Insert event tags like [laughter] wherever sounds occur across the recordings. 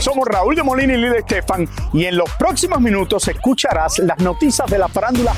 Somos Raúl de Molina y Lidia Estefan y en los próximos minutos escucharás las noticias de la farándula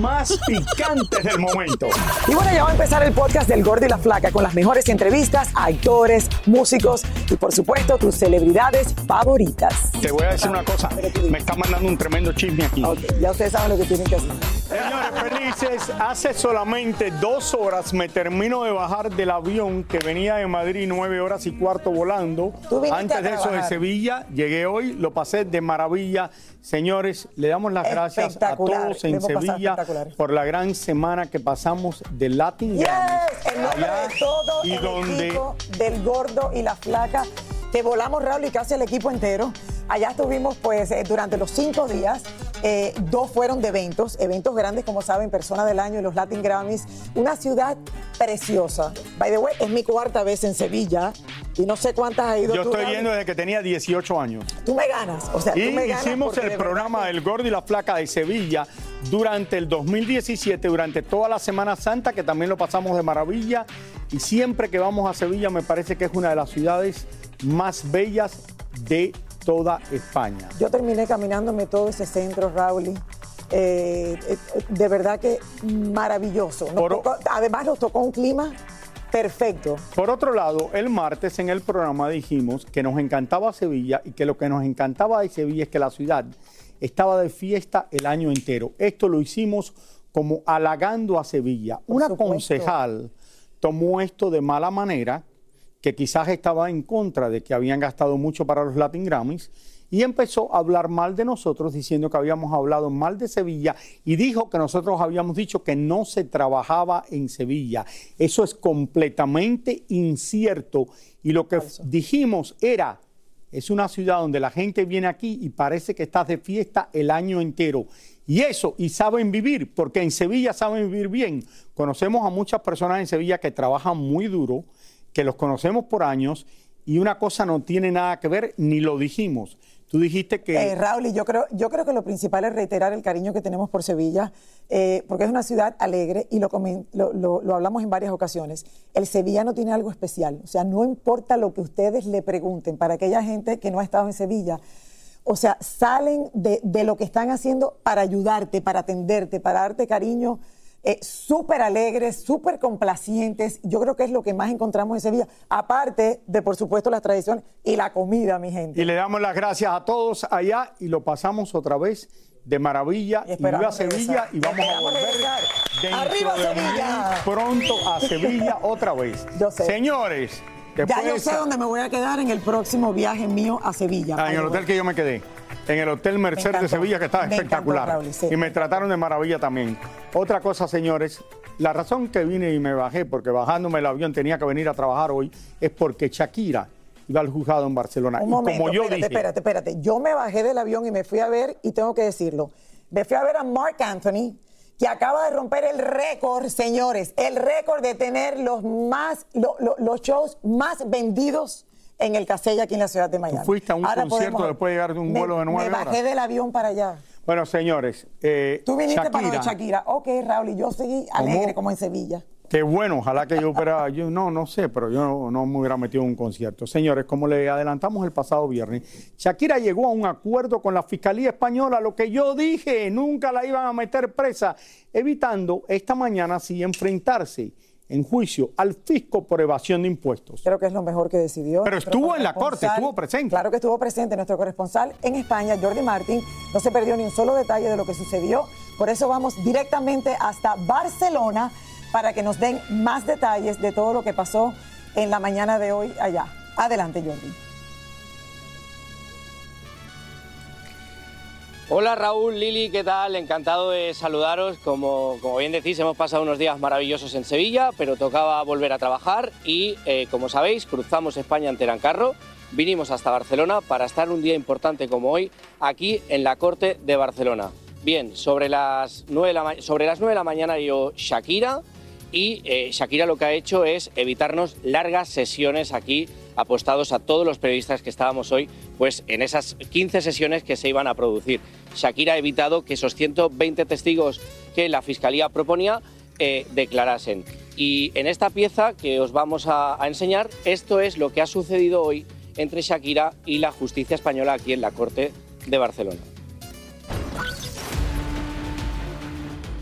más [laughs] picantes del momento. Y bueno, ya va a empezar el podcast del Gordi y la Flaca con las mejores entrevistas a actores, músicos y por supuesto tus celebridades favoritas. Te voy a decir una cosa, me está mandando un tremendo chisme aquí. Ok, ya ustedes saben lo que tienen que hacer. Señores felices, hace solamente dos horas me termino de bajar del avión que venía de Madrid nueve horas y cuarto volando. Antes de eso de trabajar. Sevilla, llegué hoy, lo pasé de maravilla. Señores, le damos las gracias a todos en Sevilla por la gran semana que pasamos de Latin Yes, Grammys. en nombre Allá, de todo y el donde equipo del Gordo y la Flaca. Te volamos, Raúl, y casi el equipo entero. Allá estuvimos, pues, eh, durante los cinco días. Eh, dos fueron de eventos, eventos grandes, como saben, Persona del Año y los Latin Grammys. Una ciudad preciosa. By the way, es mi cuarta vez en Sevilla y no sé cuántas ha ido yo tú, estoy yendo desde que tenía 18 años. Tú me ganas, o sea, tú Y me ganas. hicimos el programa que- del Gordo y la Flaca de Sevilla durante el 2017, durante toda la Semana Santa, que también lo pasamos de maravilla. Y siempre que vamos a Sevilla me parece que es una de las ciudades más bellas de toda España. Yo terminé caminándome todo ese centro, Raúl. Eh, eh, de verdad que maravilloso. Nos Por- tocó- además nos tocó un clima perfecto. Por otro lado, el martes en el programa dijimos que nos encantaba Sevilla y que lo que nos encantaba de Sevilla es que la ciudad estaba de fiesta el año entero. Esto lo hicimos como halagando a Sevilla. Una supuesto. concejal tomó esto de mala manera, que quizás estaba en contra de que habían gastado mucho para los Latin Grammys, y empezó a hablar mal de nosotros, diciendo que habíamos hablado mal de Sevilla, y dijo que nosotros habíamos dicho que no se trabajaba en Sevilla. Eso es completamente incierto, y lo que dijimos era, es una ciudad donde la gente viene aquí y parece que estás de fiesta el año entero. Y eso, y saben vivir, porque en Sevilla saben vivir bien. Conocemos a muchas personas en Sevilla que trabajan muy duro, que los conocemos por años, y una cosa no tiene nada que ver, ni lo dijimos. Tú dijiste que... Eh, Raúl, y yo creo, yo creo que lo principal es reiterar el cariño que tenemos por Sevilla, eh, porque es una ciudad alegre y lo, lo- lo hablamos en varias ocasiones. El sevillano tiene algo especial, o sea, no importa lo que ustedes le pregunten, para aquella gente que no ha estado en Sevilla, o sea, salen de, de lo que están haciendo para ayudarte, para atenderte, para darte cariño. Eh, súper alegres, súper complacientes. Yo creo que es lo que más encontramos en Sevilla, aparte de, por supuesto, las tradiciones y la comida, mi gente. Y le damos las gracias a todos allá y lo pasamos otra vez de maravilla. Y viva Sevilla y vamos a volver ¡Arriba Sevilla! pronto a Sevilla otra vez. Yo sé. Señores, Ya yo sé esa- dónde me voy a quedar en el próximo viaje mío a Sevilla. Ah, en el hotel que yo me quedé. En el Hotel Merced encantó. de Sevilla, que encantó, espectacular. Raúl, sí. Y me trataron de maravilla también. Otra cosa, señores, la razón que vine y me bajé, porque bajándome el avión tenía que venir a trabajar hoy, es porque Shakira iba al juzgado en Barcelona. Un y momento, como yo espérate, dije, espérate, espérate. Yo me bajé del avión y me fui a ver, y tengo que decirlo, me fui a ver a Mark Anthony, que acaba de romper el récord, señores, el récord de tener los más, lo- lo- los shows más vendidos en el Casella aquí en la ciudad de Miami. fuiste a un concierto después de llegar de un Me- vuelo de nueve Me bajé horas. del avión para allá. Bueno, señores, eh, Tú viniste Shakira, para lo de Shakira. Ok, Raúl, y yo seguí alegre como en Sevilla. Qué bueno, ojalá que yo hubiera, yo no, no sé, pero yo no, no me hubiera metido en un concierto. Señores, como le adelantamos el pasado viernes, Shakira llegó a un acuerdo con la Fiscalía Española, lo que yo dije, nunca la iban a meter presa, evitando esta mañana sí enfrentarse en juicio al fisco por evasión de impuestos. Creo que es lo mejor que decidió. Pero estuvo en la corte, estuvo presente. Claro que estuvo presente. Nuestro corresponsal en España, Jordi Martín, no se perdió ni un solo detalle de lo que sucedió. Por eso vamos directamente hasta Barcelona para que nos den más detalles de todo lo que pasó en la mañana de hoy allá. Adelante, Jordi. Hola Raúl, Lili, ¿qué tal? Encantado de saludaros. Como, como bien decís, hemos pasado unos días maravillosos en Sevilla, pero tocaba volver a trabajar y, eh, como sabéis, cruzamos España en carro. Vinimos hasta Barcelona para estar un día importante como hoy aquí en la Corte de Barcelona. Bien, sobre las 9 de la, sobre las 9 de la mañana yo Shakira y eh, Shakira lo que ha hecho es evitarnos largas sesiones aquí apostados a todos los periodistas que estábamos hoy pues en esas 15 sesiones que se iban a producir. Shakira ha evitado que esos 120 testigos que la Fiscalía proponía eh, declarasen. Y en esta pieza que os vamos a, a enseñar, esto es lo que ha sucedido hoy entre Shakira y la justicia española aquí en la Corte de Barcelona.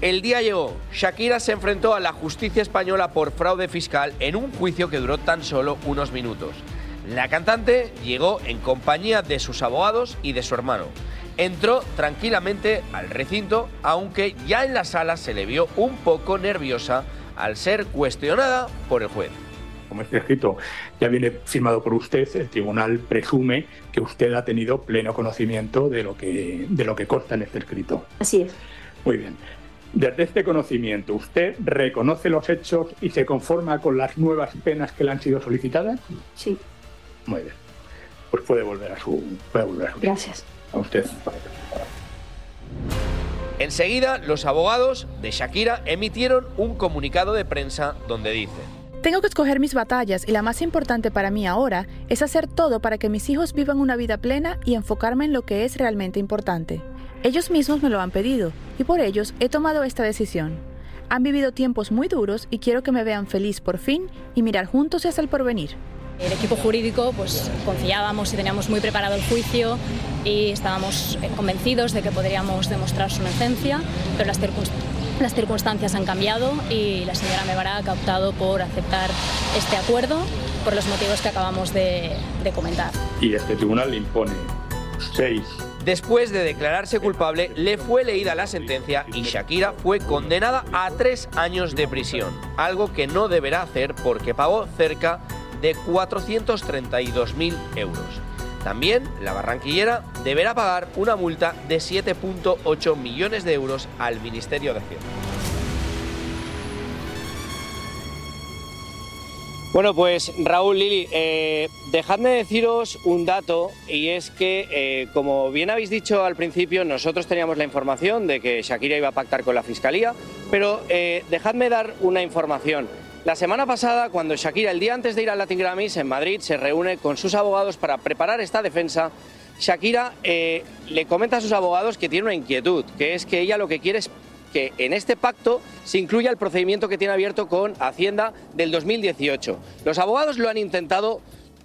El día llegó. Shakira se enfrentó a la justicia española por fraude fiscal en un juicio que duró tan solo unos minutos. La cantante llegó en compañía de sus abogados y de su hermano. Entró tranquilamente al recinto, aunque ya en la sala se le vio un poco nerviosa al ser cuestionada por el juez. Como este escrito ya viene firmado por usted, el tribunal presume que usted ha tenido pleno conocimiento de lo que, de lo que consta en este escrito. Así es. Muy bien. Desde este conocimiento, ¿usted reconoce los hechos y se conforma con las nuevas penas que le han sido solicitadas? Sí. Muy bien. Pues puede volver a su. Puede volver a su. Gracias. A usted. Enseguida, los abogados de Shakira emitieron un comunicado de prensa donde dice: Tengo que escoger mis batallas y la más importante para mí ahora es hacer todo para que mis hijos vivan una vida plena y enfocarme en lo que es realmente importante. Ellos mismos me lo han pedido y por ellos he tomado esta decisión. Han vivido tiempos muy duros y quiero que me vean feliz por fin y mirar juntos hacia el porvenir. El equipo jurídico pues confiábamos y teníamos muy preparado el juicio y estábamos convencidos de que podríamos demostrar su inocencia, pero las, circunst- las circunstancias han cambiado y la señora Mebarak ha optado por aceptar este acuerdo por los motivos que acabamos de, de comentar. Y este tribunal le impone seis Después de declararse culpable, le fue leída la sentencia y Shakira fue condenada a tres años de prisión, algo que no deberá hacer porque pagó cerca de 432.000 euros. También la barranquillera deberá pagar una multa de 7.8 millones de euros al Ministerio de Hacienda. Bueno, pues Raúl, Lili, eh, dejadme deciros un dato y es que, eh, como bien habéis dicho al principio, nosotros teníamos la información de que Shakira iba a pactar con la Fiscalía, pero eh, dejadme dar una información. La semana pasada, cuando Shakira, el día antes de ir al Latin Grammys en Madrid, se reúne con sus abogados para preparar esta defensa, Shakira le comenta a sus abogados que tiene una inquietud, que es que ella lo que quiere es que en este pacto se incluya el procedimiento que tiene abierto con Hacienda del 2018. Los abogados lo han intentado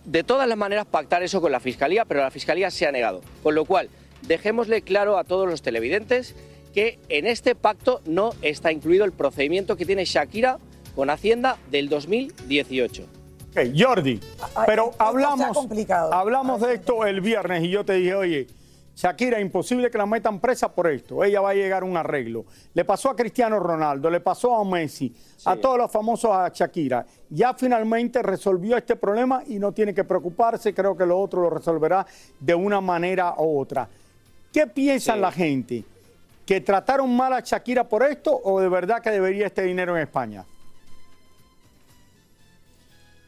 de todas las maneras pactar eso con la Fiscalía, pero la Fiscalía se ha negado. Con lo cual, dejémosle claro a todos los televidentes que en este pacto no está incluido el procedimiento que tiene Shakira con Hacienda del 2018. Ok, Jordi, pero hablamos, hablamos de esto el viernes y yo te dije, oye, Shakira, imposible que la metan presa por esto. Ella va a llegar a un arreglo. Le pasó a Cristiano Ronaldo, le pasó a Messi, a todos los famosos a Shakira. Ya finalmente resolvió este problema y no tiene que preocuparse. Creo que lo otro lo resolverá de una manera u otra. ¿Qué piensa Sí. la gente? ¿Que trataron mal a Shakira por esto o de verdad que debería este dinero en España?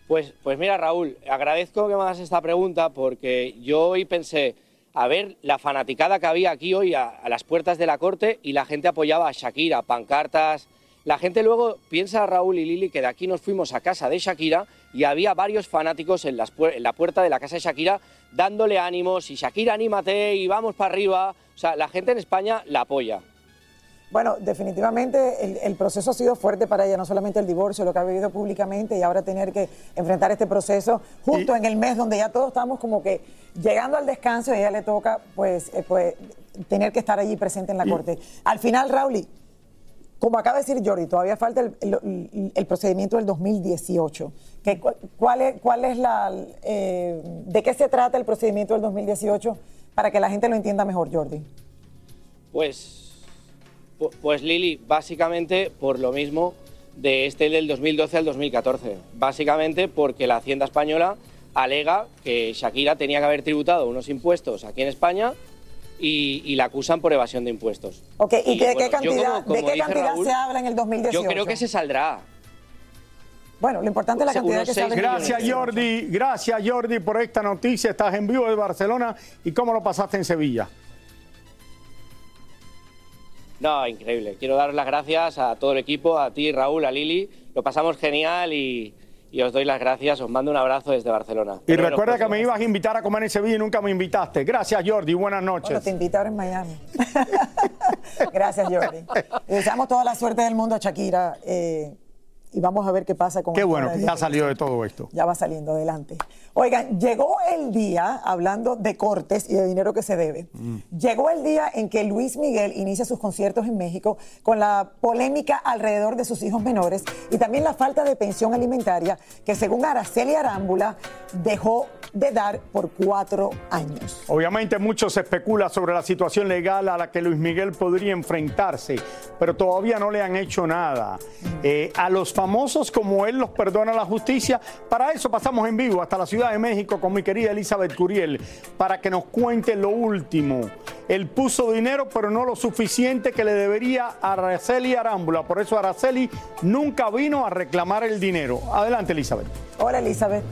Pues, pues mira, Raúl, agradezco que me hagas esta pregunta porque yo hoy pensé, a ver la fanaticada que había aquí hoy a, las puertas de la corte y la gente apoyaba a Shakira, pancartas. La gente luego piensa, Raúl y Lili, que de aquí nos fuimos a casa de Shakira y había varios fanáticos en, en la puerta de la casa de Shakira dándole ánimos y Shakira, anímate y vamos para arriba. O sea, la gente en España la apoya. Bueno, definitivamente el, el proceso ha sido fuerte para ella, no solamente el divorcio, lo que ha vivido públicamente y ahora tener que enfrentar este proceso justo en el mes donde ya todos estamos como que llegando al descanso y a ella le toca pues, eh, pues tener que estar allí presente en la corte. Al final, Raúl, como acaba de decir Jordi, todavía falta el, el- el procedimiento del 2018. ¿Qué- cu- cuál, es, cuál es la, eh, ¿De qué se trata el procedimiento del 2018 para que la gente lo entienda mejor, Jordi? Pues, pu- pues Lili, básicamente por lo mismo de este del 2012 al 2014. Básicamente porque la Hacienda Española alega que Shakira tenía que haber tributado unos impuestos aquí en España y, y la acusan por evasión de impuestos. Ok, ¿y, de, bueno, qué cantidad, como- como ¿de qué dice cantidad Raúl, se habla en el 2018? Yo creo que se saldrá. Bueno, lo importante es la cantidad que se habla Gracias 2018. Jordi, gracias Jordi por esta noticia. Estás en vivo de Barcelona y cómo lo pasaste en Sevilla. No, increíble. Quiero dar las gracias a todo el equipo, a ti, Raúl, a Lili. Lo pasamos genial y, y os doy las gracias. Os mando un abrazo desde Barcelona. Y Pero recuerda que me ibas a invitar a comer en Sevilla y nunca me invitaste. Gracias Jordi, buenas Bueno, noches. te invito ahora en Miami. [laughs] Gracias, Jordi. Le deseamos toda la suerte del mundo a Shakira eh, y vamos a ver qué pasa con Qué bueno que ya salió de todo esto. Ya va saliendo adelante. Oigan, llegó el día, hablando de cortes y de dinero que se debe, llegó el día en que Luis Miguel inicia sus conciertos en México con la polémica alrededor de sus hijos menores y también la falta de pensión alimentaria que según Araceli Arámbula dejó de dar por cuatro años. Obviamente mucho se especula sobre la situación legal a la que Luis Miguel podría enfrentarse, pero todavía no le han hecho nada. Eh, a los famosos como él los perdona la justicia. Para eso pasamos en vivo hasta la Ciudad de México con mi querida Elizabeth Curiel, para que nos cuente lo último. Él puso dinero, pero no lo suficiente que le debería a Araceli Arámbula. Por eso Araceli nunca vino a reclamar el dinero. Adelante, Elizabeth. Hola, Elizabeth.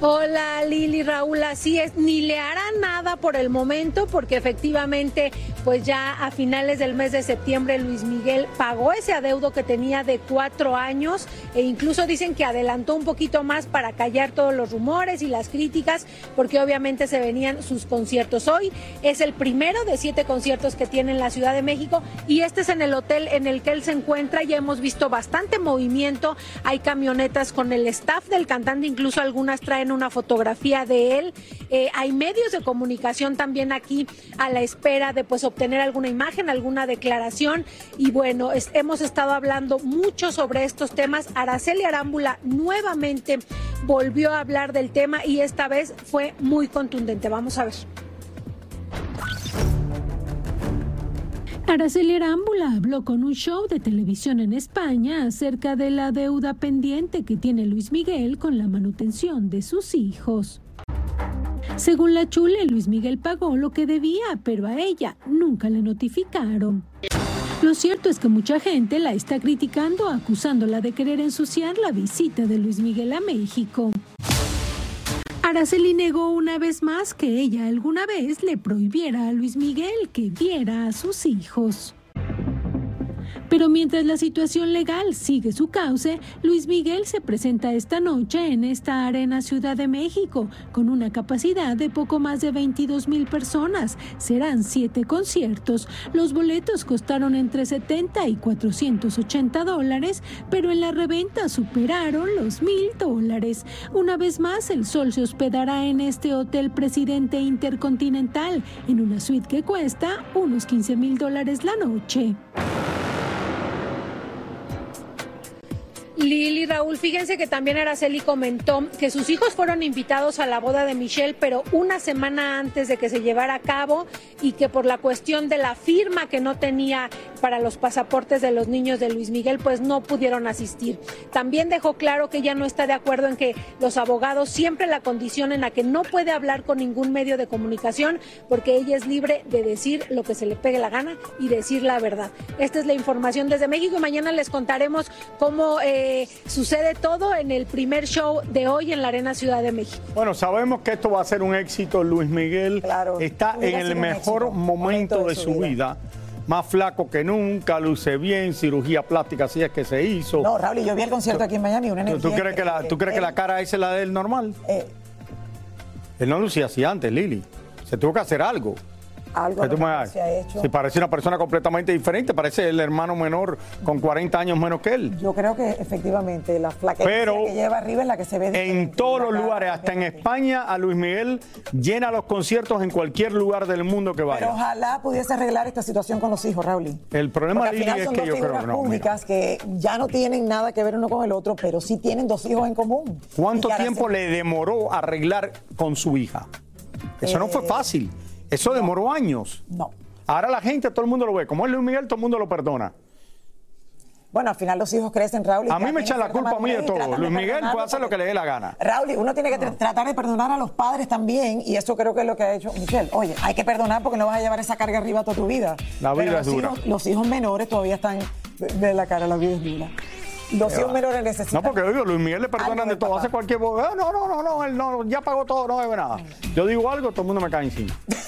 Hola Lili, Raúl, así es, ni le hará nada por el momento porque efectivamente pues ya a finales del mes de septiembre Luis Miguel pagó ese adeudo que tenía de cuatro años e incluso dicen que adelantó un poquito más para callar todos los rumores y las críticas porque obviamente se venían sus conciertos. Hoy es el primero de siete conciertos que tiene en la Ciudad de México y este es en el hotel en el que él se encuentra. Ya hemos visto bastante movimiento, hay camionetas con el staff del cantante, incluso algunas traen una fotografía de él. Eh, hay medios de comunicación también aquí a la espera de pues obtener alguna imagen, alguna declaración. Y bueno, hemos estado hablando mucho sobre estos temas. Araceli Arámbula nuevamente volvió a hablar del tema y esta vez fue muy contundente. Vamos a ver. Araceli Arámbula habló con un show de televisión en España acerca de la deuda pendiente que tiene Luis Miguel con la manutención de sus hijos. Según la Chule, Luis Miguel pagó lo que debía, pero a ella nunca le notificaron. Lo cierto es que mucha gente la está criticando, acusándola de querer ensuciar la visita de Luis Miguel a México. Araceli negó una vez más que ella alguna vez le prohibiera a Luis Miguel que viera a sus hijos. Pero mientras la situación legal sigue su cauce, Luis Miguel se presenta esta noche en esta arena Ciudad de México con una capacidad de poco más de 22 mil personas. Serán siete conciertos. Los boletos costaron entre 70 y 480 dólares, pero en la reventa superaron los mil dólares. Una vez más, el Sol se hospedará en este hotel Presidente Intercontinental en una suite que cuesta unos 15 mil dólares la noche. Lili Raúl, fíjense que también Araceli comentó que sus hijos fueron invitados a la boda de Michelle, pero una semana antes de que se llevara a cabo y que por la cuestión de la firma que no tenía para los pasaportes de los niños de Luis Miguel, pues no pudieron asistir. También dejó claro que ella no está de acuerdo en que los abogados siempre la condicionen a que no puede hablar con ningún medio de comunicación porque ella es libre de decir lo que se le pegue la gana y decir la verdad. Esta es la información desde México y mañana les contaremos cómo eh, sucede todo en el primer show de hoy en la Arena Ciudad de México. Bueno, sabemos que esto va a ser un éxito. Luis Miguel está en el mejor éxito, momento de su vida. Más flaco que nunca, luce bien, cirugía plástica así es que se hizo. No, Raúl, yo vi el concierto aquí en Miami, una ¿Tú, energía tú crees que la. ¿Tú crees que la cara esa es la de él normal? Eh. Él no lucía así antes, Lili. Se tuvo que hacer algo. Algo Que se ha hecho. Si parece una persona completamente diferente, parece el hermano menor con 40 años menos que él. Yo creo que efectivamente la flaqueza Pero que lleva arriba es la que se ve En diferente. todos los lugares, hasta en España, a Luis Miguel llena los conciertos en cualquier lugar del mundo que Pero vaya. ojalá pudiese arreglar esta situación con los hijos, Raúl. El problema final es que yo creo que no. mira. públicas que ya no tienen nada que ver uno con el otro, pero sí tienen dos hijos en común. ¿Cuánto tiempo se- le demoró arreglar con su hija? Eso no fue Eh, fácil. Eso demoró años. No. Ahora la gente, todo el mundo lo ve. Como es Luis Miguel, todo el mundo lo perdona. Bueno, al final los hijos crecen, Raúl. y A mí me echan la culpa a mí de todo. Luis Miguel puede hacer lo que le dé la gana. Raúl, uno tiene que tr- tratar de perdonar a los padres también, y eso creo que es lo que ha hecho Michelle. Oye, hay que perdonar porque no vas a llevar esa carga arriba toda tu vida. La vida Pero es los dura. Hijos, los hijos menores todavía están de, de la cara, la vida es dura. Los hijos menores necesitan. No, porque digo, Luis Miguel le perdonan de todo, papá. hace cualquier boba. No, no, no, no, él no, ya pagó todo, no debe nada. Yo digo algo, todo el mundo me cae encima. [laughs]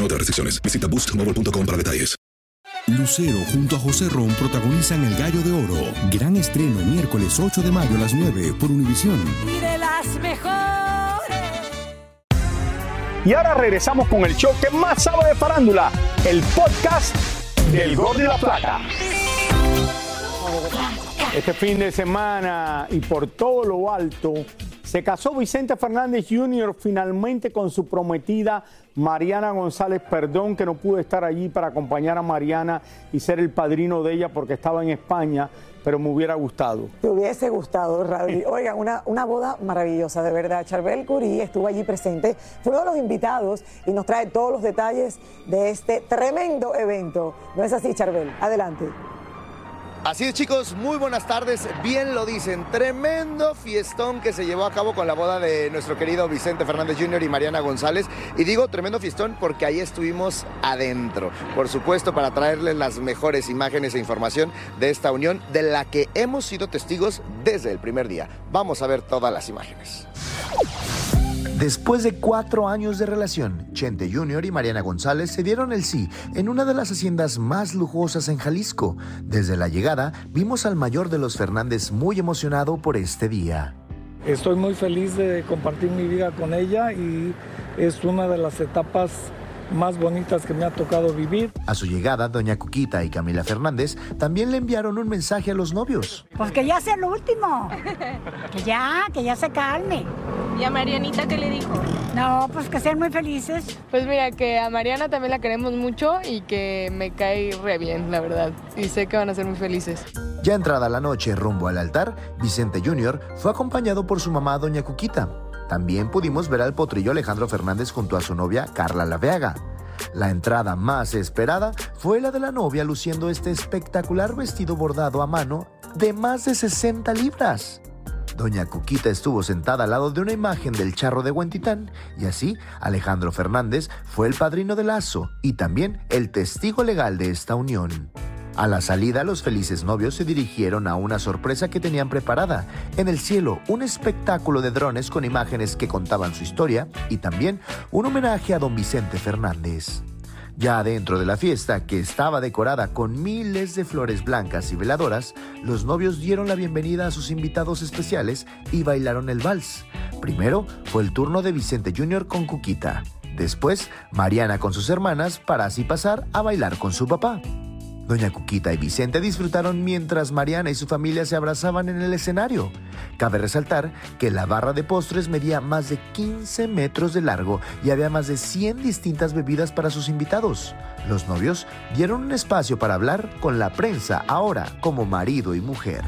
otras restricciones. Visita boostmobile.com para detalles. Lucero junto a José Ron protagonizan El Gallo de Oro. Gran estreno miércoles 8 de mayo a las 9 por Univisión. Y de las mejores. Y ahora regresamos con el show que más sabe de farándula, el podcast del Gol de la Plata. Este fin de semana y por todo lo alto, se casó Vicente Fernández Jr. finalmente con su prometida Mariana González. Perdón que no pude estar allí para acompañar a Mariana y ser el padrino de ella porque estaba en España, pero me hubiera gustado. Te hubiese gustado, Raúl. Oigan, una, una boda maravillosa, de verdad. Charbel Curí estuvo allí presente, fue uno de los invitados y nos trae todos los detalles de este tremendo evento. ¿No es así, Charbel? Adelante. Así es chicos, muy buenas tardes, bien lo dicen, tremendo fiestón que se llevó a cabo con la boda de nuestro querido Vicente Fernández Jr. y Mariana González. Y digo tremendo fiestón porque ahí estuvimos adentro, por supuesto para traerles las mejores imágenes e información de esta unión de la que hemos sido testigos desde el primer día. Vamos a ver todas las imágenes. Después de cuatro años de relación, Chente Jr. y Mariana González se dieron el sí en una de las haciendas más lujosas en Jalisco. Desde la llegada, vimos al mayor de los Fernández muy emocionado por este día. Estoy muy feliz de compartir mi vida con ella y es una de las etapas más bonitas que me ha tocado vivir. A su llegada, doña Cuquita y Camila Fernández también le enviaron un mensaje a los novios. Pues que ya sea el último. Que ya, que ya se calme. ¿Y a Marianita qué le dijo? No, pues que sean muy felices. Pues mira, que a Mariana también la queremos mucho y que me cae re bien, la verdad. Y sé que van a ser muy felices. Ya entrada la noche rumbo al altar, Vicente Jr. fue acompañado por su mamá, doña Cuquita. También pudimos ver al potrillo Alejandro Fernández junto a su novia Carla Laveaga. La entrada más esperada fue la de la novia luciendo este espectacular vestido bordado a mano de más de 60 libras. Doña Cuquita estuvo sentada al lado de una imagen del charro de Huentitán y así Alejandro Fernández fue el padrino de lazo y también el testigo legal de esta unión. A la salida, los felices novios se dirigieron a una sorpresa que tenían preparada. En el cielo, un espectáculo de drones con imágenes que contaban su historia y también un homenaje a don Vicente Fernández. Ya dentro de la fiesta, que estaba decorada con miles de flores blancas y veladoras, los novios dieron la bienvenida a sus invitados especiales y bailaron el vals. Primero fue el turno de Vicente Jr. con Cuquita. Después, Mariana con sus hermanas para así pasar a bailar con su papá. Doña Cuquita y Vicente disfrutaron mientras Mariana y su familia se abrazaban en el escenario. Cabe resaltar que la barra de postres medía más de 15 metros de largo y había más de 100 distintas bebidas para sus invitados. Los novios dieron un espacio para hablar con la prensa ahora como marido y mujer.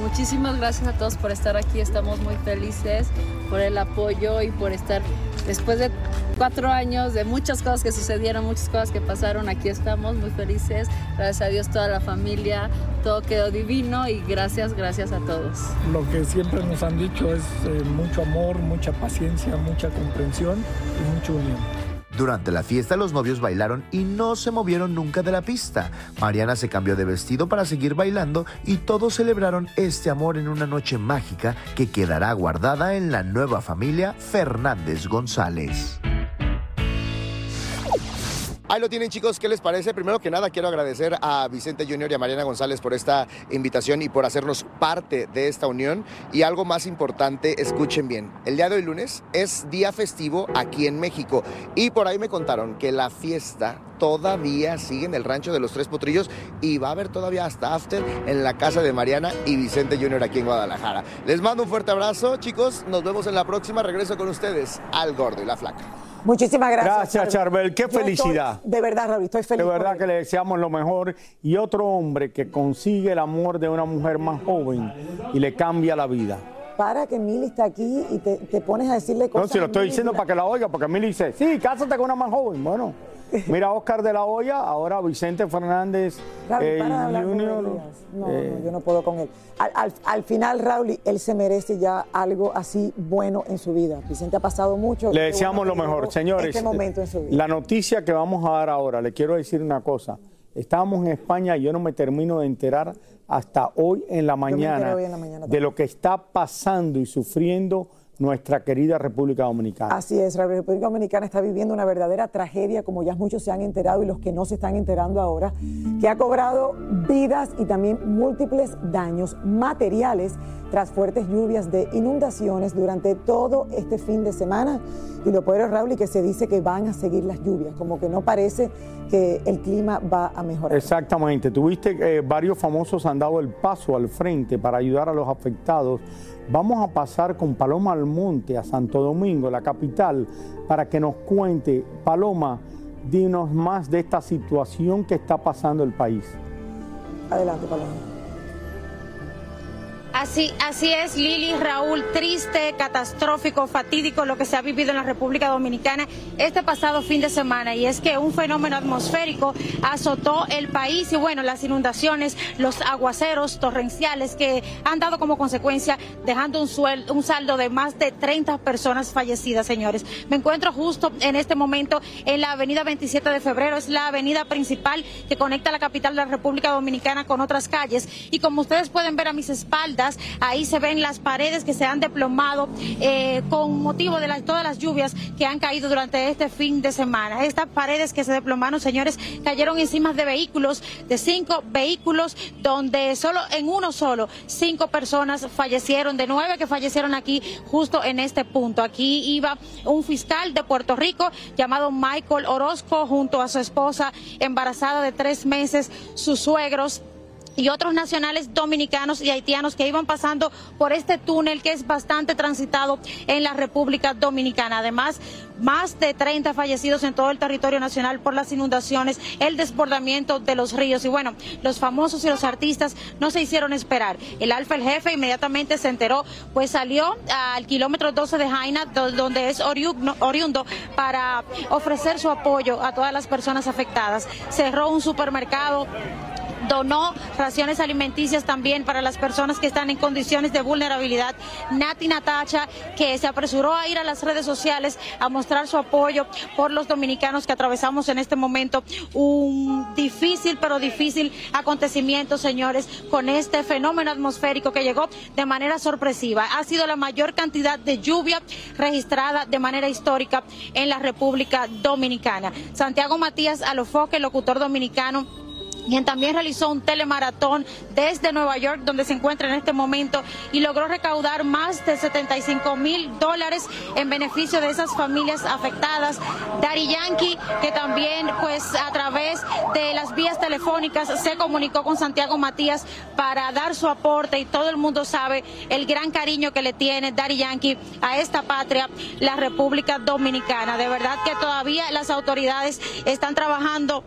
Muchísimas gracias a todos por estar aquí, estamos muy felices por el apoyo y por estar después de cuatro años de muchas cosas que sucedieron, muchas cosas que pasaron, aquí estamos muy felices, gracias a Dios toda la familia, todo quedó divino y gracias, gracias a todos. Lo que siempre nos han dicho es eh, mucho amor, mucha paciencia, mucha comprensión y mucha unión. Durante la fiesta los novios bailaron y no se movieron nunca de la pista. Mariana se cambió de vestido para seguir bailando y todos celebraron este amor en una noche mágica que quedará guardada en la nueva familia Fernández González. Ahí lo tienen chicos, ¿qué les parece? Primero que nada quiero agradecer a Vicente Junior y a Mariana González por esta invitación y por hacernos parte de esta unión. Y algo más importante, escuchen bien, el día de hoy lunes es día festivo aquí en México y por ahí me contaron que la fiesta todavía sigue en el rancho de los Tres Potrillos y va a haber todavía hasta after en la casa de Mariana y Vicente Junior aquí en Guadalajara. Les mando un fuerte abrazo chicos, nos vemos en la próxima, regreso con ustedes al Gordo y la Flaca. Muchísimas gracias. Gracias, Charbel. Qué Yo estoy- felicidad. de verdad, Raúl, estoy feliz. De verdad que le deseamos lo mejor. Y otro hombre que consigue el amor de una mujer más joven y le cambia la vida. Para que Mili está aquí y te, te pones a decirle No, cosas. si lo estoy Mili, diciendo para que la oiga, porque le dice, sí, cásate con una más joven. Bueno, [laughs] mira Oscar de la Hoya, ahora Vicente Fernández Raúl, eh, para Junior. No, eh, no, yo no puedo con él. Al, al- al final, Raúl, él se merece ya algo así bueno en su vida. Vicente ha pasado mucho. Le deseamos bueno lo mejor, llegó señores. Este momento en su vida. La noticia que vamos a dar ahora, le quiero decir una cosa. Estábamos en España y yo no me termino de enterar hasta hoy en la me enteré mañana, hoy en la mañana de lo que está pasando y sufriendo nuestra querida República Dominicana. Así es, la República Dominicana está viviendo una verdadera tragedia, como ya muchos se han enterado y los que no se están enterando ahora, que ha cobrado vidas y también múltiples daños materiales tras fuertes lluvias de inundaciones durante todo este fin de semana. Y lo peor es, Raúl, y que se dice que van a seguir las lluvias, como que no parece que el clima va a mejorar. Exactamente, tuviste eh, varios famosos han dado el paso al frente para ayudar a los afectados. Vamos a pasar con Paloma Almonte a Santo Domingo, la capital, para que nos cuente, Paloma, dinos más de esta situación que está pasando el país. Adelante, Paloma. Así, así es, Lili, Raúl, triste, catastrófico, fatídico lo que se ha vivido en la República Dominicana este pasado fin de semana. Y es que un fenómeno atmosférico azotó el país y bueno, las inundaciones, los aguaceros torrenciales que han dado como consecuencia dejando un, un saldo de más de 30 personas fallecidas, señores. Me encuentro justo en este momento en la avenida 27 de febrero, es la avenida principal que conecta la capital de la República Dominicana con otras calles. Y como ustedes pueden ver a mis espaldas, ahí se ven las paredes que se han deplomado eh, con motivo de todas las lluvias que han caído durante este fin de semana. Estas paredes que se desplomaron, señores, cayeron encima de vehículos, de cinco vehículos, donde solo en uno solo cinco personas fallecieron, de nueve que fallecieron aquí justo en este punto. Aquí iba un fiscal de Puerto Rico llamado Michael Orozco junto a su esposa embarazada de tres meses, sus suegros y otros nacionales dominicanos y haitianos que iban pasando por este túnel que es bastante transitado en la República Dominicana. Además, más de 30 fallecidos en todo el territorio nacional por las inundaciones, el desbordamiento de los ríos. Y bueno, los famosos y los artistas no se hicieron esperar. El Alfa, el jefe, inmediatamente se enteró, pues salió al kilómetro 12 de Jaina, do- donde es oriundo, para ofrecer su apoyo a todas las personas afectadas. Cerró un supermercado donó raciones alimenticias también para las personas que están en condiciones de vulnerabilidad. Nati Natacha, que se apresuró a ir a las redes sociales a mostrar su apoyo por los dominicanos que atravesamos en este momento un difícil, pero difícil acontecimiento, señores, con este fenómeno atmosférico que llegó de manera sorpresiva. Ha sido la mayor cantidad de lluvia registrada de manera histórica en la República Dominicana. Santiago Matías Alofoque, locutor dominicano también realizó un telemaratón desde Nueva York, donde se encuentra en este momento, y logró recaudar más de 75 mil dólares en beneficio de esas familias afectadas. Dari Yankee, que también, pues, a través de las vías telefónicas se comunicó con Santiago Matías para dar su aporte, y todo el mundo sabe el gran cariño que le tiene Dari Yankee a esta patria, la República Dominicana. De verdad que todavía las autoridades están trabajando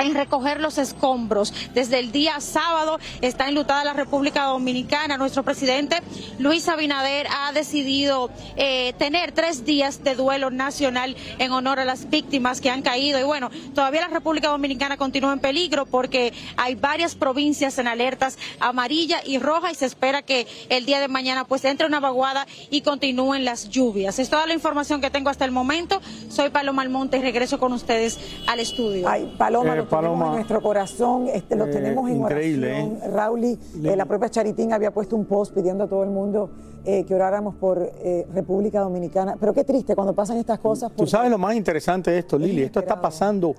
en recoger los escombros. Desde el día sábado está enlutada la República Dominicana. Nuestro presidente Luis Abinader ha decidido eh, tener tres días de duelo nacional en honor a las víctimas que han caído. Y bueno, todavía la República Dominicana continúa en peligro porque hay varias provincias en alertas amarilla y roja y se espera que el día de mañana pues entre una vaguada y continúen las lluvias. Es toda la información que tengo hasta el momento. Soy Paloma Almonte y regreso con ustedes al estudio. Ay, Paloma, lo tenemos en nuestro corazón, este, lo eh, tenemos en increíble, oración. Raúl, y, eh, la propia Charitín había puesto un post pidiendo a todo el mundo eh, que oráramos por eh, República Dominicana. Pero qué triste cuando pasan estas cosas. Tú sabes lo más interesante de esto, Lili. Esto está pasando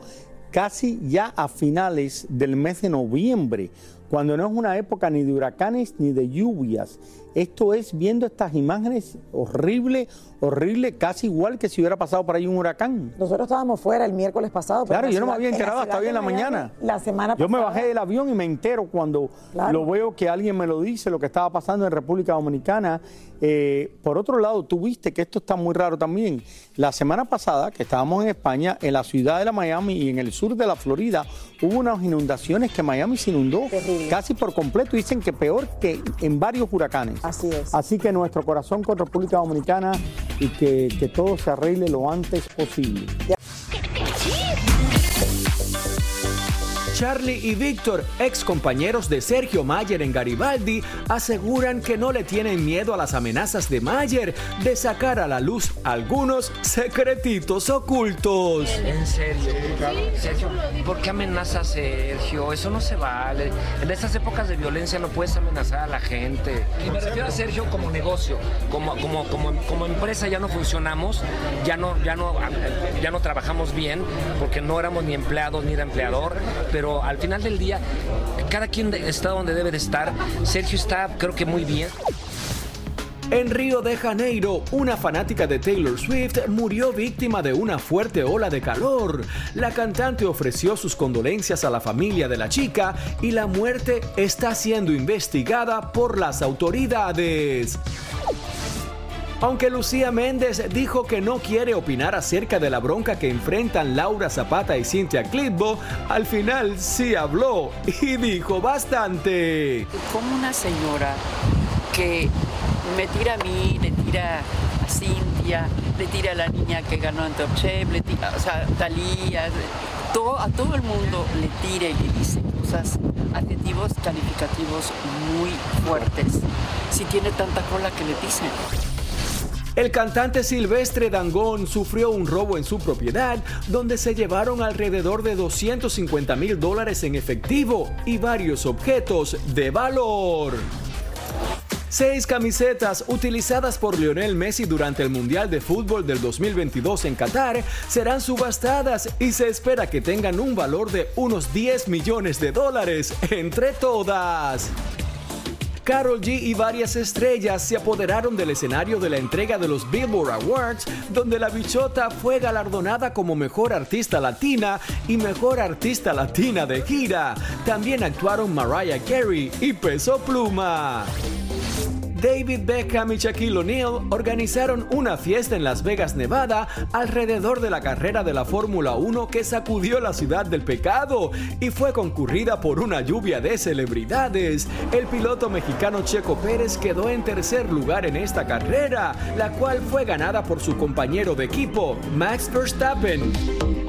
casi ya a finales del mes de noviembre, cuando no es una época ni de huracanes ni de lluvias. Esto es viendo estas imágenes horrible, horrible, casi igual que si hubiera pasado por ahí un huracán. Nosotros estábamos fuera el miércoles pasado. Claro, yo no me había en enterado hasta hoy en la mañana. La semana Yo me bajé del avión y me entero cuando Claro. lo veo que alguien me lo dice, lo que estaba pasando en República Dominicana. Eh, por otro lado, tú viste que esto está muy raro también. La semana pasada, que estábamos en España, en la ciudad de la Miami y en el sur de la Florida, hubo unas inundaciones que Miami se inundó casi por completo. Dicen que peor que en varios huracanes. Así es. Así que nuestro corazón con República Dominicana y que, que todo se arregle lo antes posible. Charlie y Víctor, ex compañeros de Sergio Mayer en Garibaldi, aseguran que no le tienen miedo a las amenazas de Mayer de sacar a la luz algunos secretitos ocultos. En serio, Sergio, ¿por qué amenazas Sergio? Eso no se vale. En estas épocas de violencia no puedes amenazar a la gente. Y me refiero a Sergio como negocio, como, como, como, como empresa ya no funcionamos, ya no, ya, no, ya no trabajamos bien, porque no éramos ni empleados ni era empleador, pero al final del día, cada quien está donde debe de estar. Sergio está, creo que muy bien. En Río de Janeiro, una fanática de Taylor Swift murió víctima de una fuerte ola de calor. La cantante ofreció sus condolencias a la familia de la chica y la muerte está siendo investigada por las autoridades. Aunque Lucía Méndez dijo que no quiere opinar acerca de la bronca que enfrentan Laura Zapata y Cintia Clitbo, al final sí habló y dijo bastante. como una señora que me tira a mí, le tira a Cintia, le tira a la niña que ganó en Top Chef, le tira, o sea, Talía, a todo el mundo le tira y le dice cosas, adjetivos calificativos muy fuertes. Si tiene tanta cola que le dicen. El cantante Silvestre Dangón sufrió un robo en su propiedad donde se llevaron alrededor de 250 mil dólares en efectivo y varios objetos de valor. Seis camisetas utilizadas por Lionel Messi durante el Mundial de Fútbol del 2022 en Qatar serán subastadas y se espera que tengan un valor de unos 10 millones de dólares entre todas. Carol G y varias estrellas se apoderaron del escenario de la entrega de los Billboard Awards, donde la bichota fue galardonada como mejor artista latina y mejor artista latina de gira. También actuaron Mariah Carey y Peso Pluma. David Beckham y Shaquille O'Neal organizaron una fiesta en Las Vegas, Nevada, alrededor de la carrera de la Fórmula 1 que sacudió la ciudad del pecado y fue concurrida por una lluvia de celebridades. El piloto mexicano Checo Pérez quedó en tercer lugar en esta carrera, la cual fue ganada por su compañero de equipo, Max Verstappen.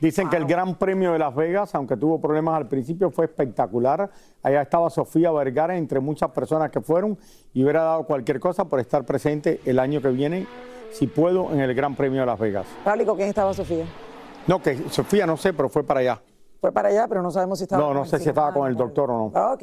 Dicen que el Gran Premio de Las Vegas, aunque tuvo problemas al principio, fue espectacular. Allá estaba Sofía Vergara, entre muchas personas que fueron, y hubiera dado cualquier cosa por estar presente el año que viene, si puedo, en el Gran Premio de Las Vegas. Pablo, ¿con quién estaba Sofía? No, que Sofía no sé, pero fue para allá. Fue para allá, pero no sabemos si estaba. No, no sé si estaba con el doctor o no. Ok.